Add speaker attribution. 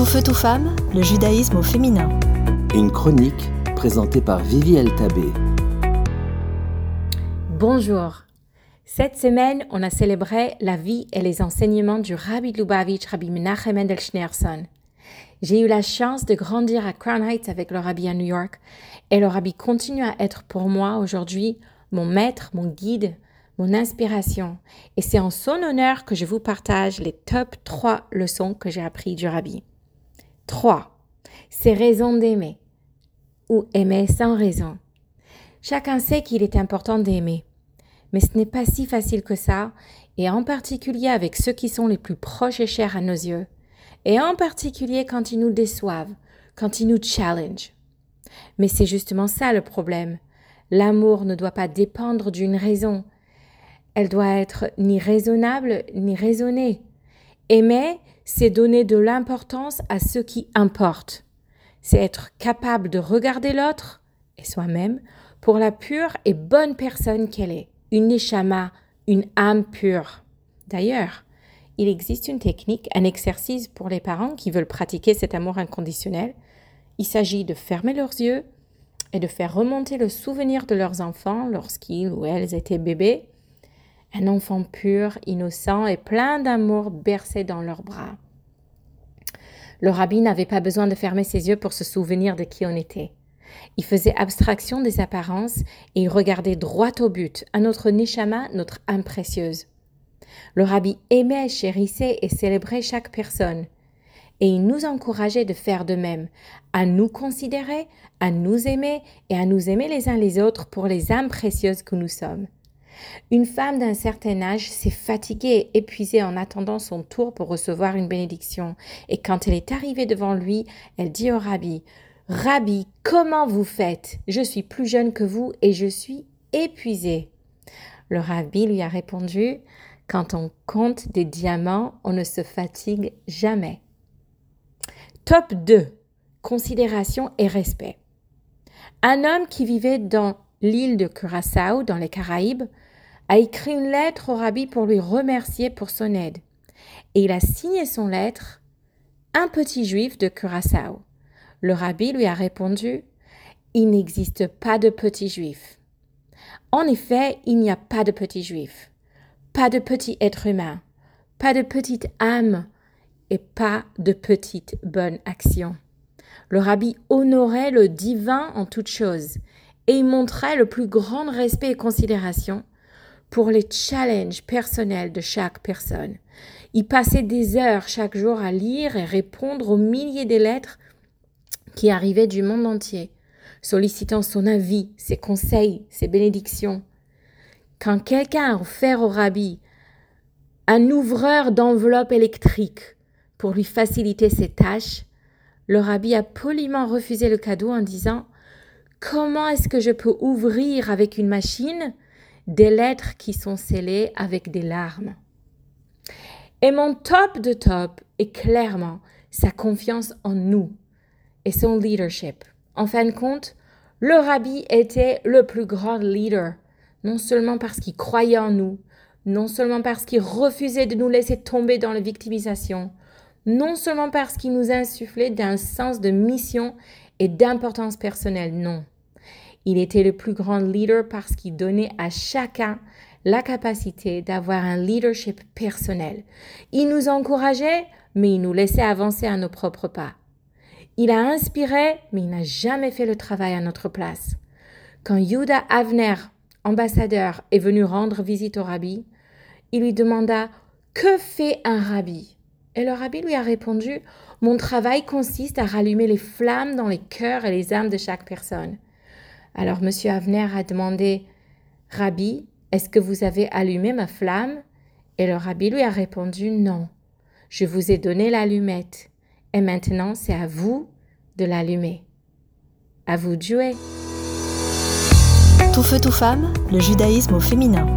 Speaker 1: Tout feu, tout femme, le judaïsme au féminin.
Speaker 2: Une chronique présentée par Vivi Tabé.
Speaker 3: Bonjour. Cette semaine, on a célébré la vie et les enseignements du Rabbi Lubavitch, Rabbi Menachem Mendel Schneerson. J'ai eu la chance de grandir à Crown Heights avec le Rabbi à New York et le Rabbi continue à être pour moi aujourd'hui mon maître, mon guide, mon inspiration. Et c'est en son honneur que je vous partage les top 3 leçons que j'ai apprises du Rabbi. 3. Ces raisons d'aimer ou aimer sans raison. Chacun sait qu'il est important d'aimer, mais ce n'est pas si facile que ça, et en particulier avec ceux qui sont les plus proches et chers à nos yeux, et en particulier quand ils nous déçoivent, quand ils nous challenge. Mais c'est justement ça le problème. L'amour ne doit pas dépendre d'une raison. Elle doit être ni raisonnable ni raisonnée. Aimer, c'est donner de l'importance à ce qui importe. C'est être capable de regarder l'autre et soi-même pour la pure et bonne personne qu'elle est, une neshama, une âme pure. D'ailleurs, il existe une technique, un exercice pour les parents qui veulent pratiquer cet amour inconditionnel. Il s'agit de fermer leurs yeux et de faire remonter le souvenir de leurs enfants lorsqu'ils ou elles étaient bébés un enfant pur, innocent et plein d'amour bercé dans leurs bras. Le rabbi n'avait pas besoin de fermer ses yeux pour se souvenir de qui on était. Il faisait abstraction des apparences et il regardait droit au but, à notre neshama, notre âme précieuse. Le rabbi aimait, chérissait et célébrait chaque personne. Et il nous encourageait de faire de même, à nous considérer, à nous aimer et à nous aimer les uns les autres pour les âmes précieuses que nous sommes. Une femme d'un certain âge s'est fatiguée et épuisée en attendant son tour pour recevoir une bénédiction. Et quand elle est arrivée devant lui, elle dit au rabbi, Rabbi, comment vous faites? Je suis plus jeune que vous et je suis épuisée. Le rabbi lui a répondu, Quand on compte des diamants, on ne se fatigue jamais. Top 2. Considération et respect. Un homme qui vivait dans l'île de Curaçao, dans les Caraïbes, a écrit une lettre au rabbi pour lui remercier pour son aide. Et il a signé son lettre un petit juif de Curaçao. Le rabbi lui a répondu Il n'existe pas de petit juif. En effet, il n'y a pas de petit juif, pas de petit être humain, pas de petite âme et pas de petite bonne action. Le rabbi honorait le divin en toutes choses et il montrait le plus grand respect et considération pour les challenges personnels de chaque personne. Il passait des heures chaque jour à lire et répondre aux milliers de lettres qui arrivaient du monde entier, sollicitant son avis, ses conseils, ses bénédictions. Quand quelqu'un a offert au rabbi un ouvreur d'enveloppe électrique pour lui faciliter ses tâches, le rabbi a poliment refusé le cadeau en disant Comment est-ce que je peux ouvrir avec une machine? Des lettres qui sont scellées avec des larmes. Et mon top de top est clairement sa confiance en nous et son leadership. En fin de compte, le rabbi était le plus grand leader, non seulement parce qu'il croyait en nous, non seulement parce qu'il refusait de nous laisser tomber dans la victimisation, non seulement parce qu'il nous insufflait d'un sens de mission et d'importance personnelle, non. Il était le plus grand leader parce qu'il donnait à chacun la capacité d'avoir un leadership personnel. Il nous encourageait, mais il nous laissait avancer à nos propres pas. Il a inspiré, mais il n'a jamais fait le travail à notre place. Quand Yuda Avner, ambassadeur, est venu rendre visite au rabbi, il lui demanda Que fait un rabbi? Et le rabbi lui a répondu Mon travail consiste à rallumer les flammes dans les cœurs et les âmes de chaque personne. Alors M. Avner a demandé Rabbi, est-ce que vous avez allumé ma flamme? Et le rabbi lui a répondu Non, je vous ai donné l'allumette, et maintenant c'est à vous de l'allumer. À vous de jouer.
Speaker 1: Tout feu, tout femme, le judaïsme au féminin.